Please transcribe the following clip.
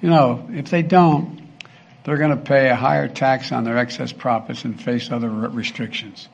You know, if they don't, they're going to pay a higher tax on their excess profits and face other restrictions.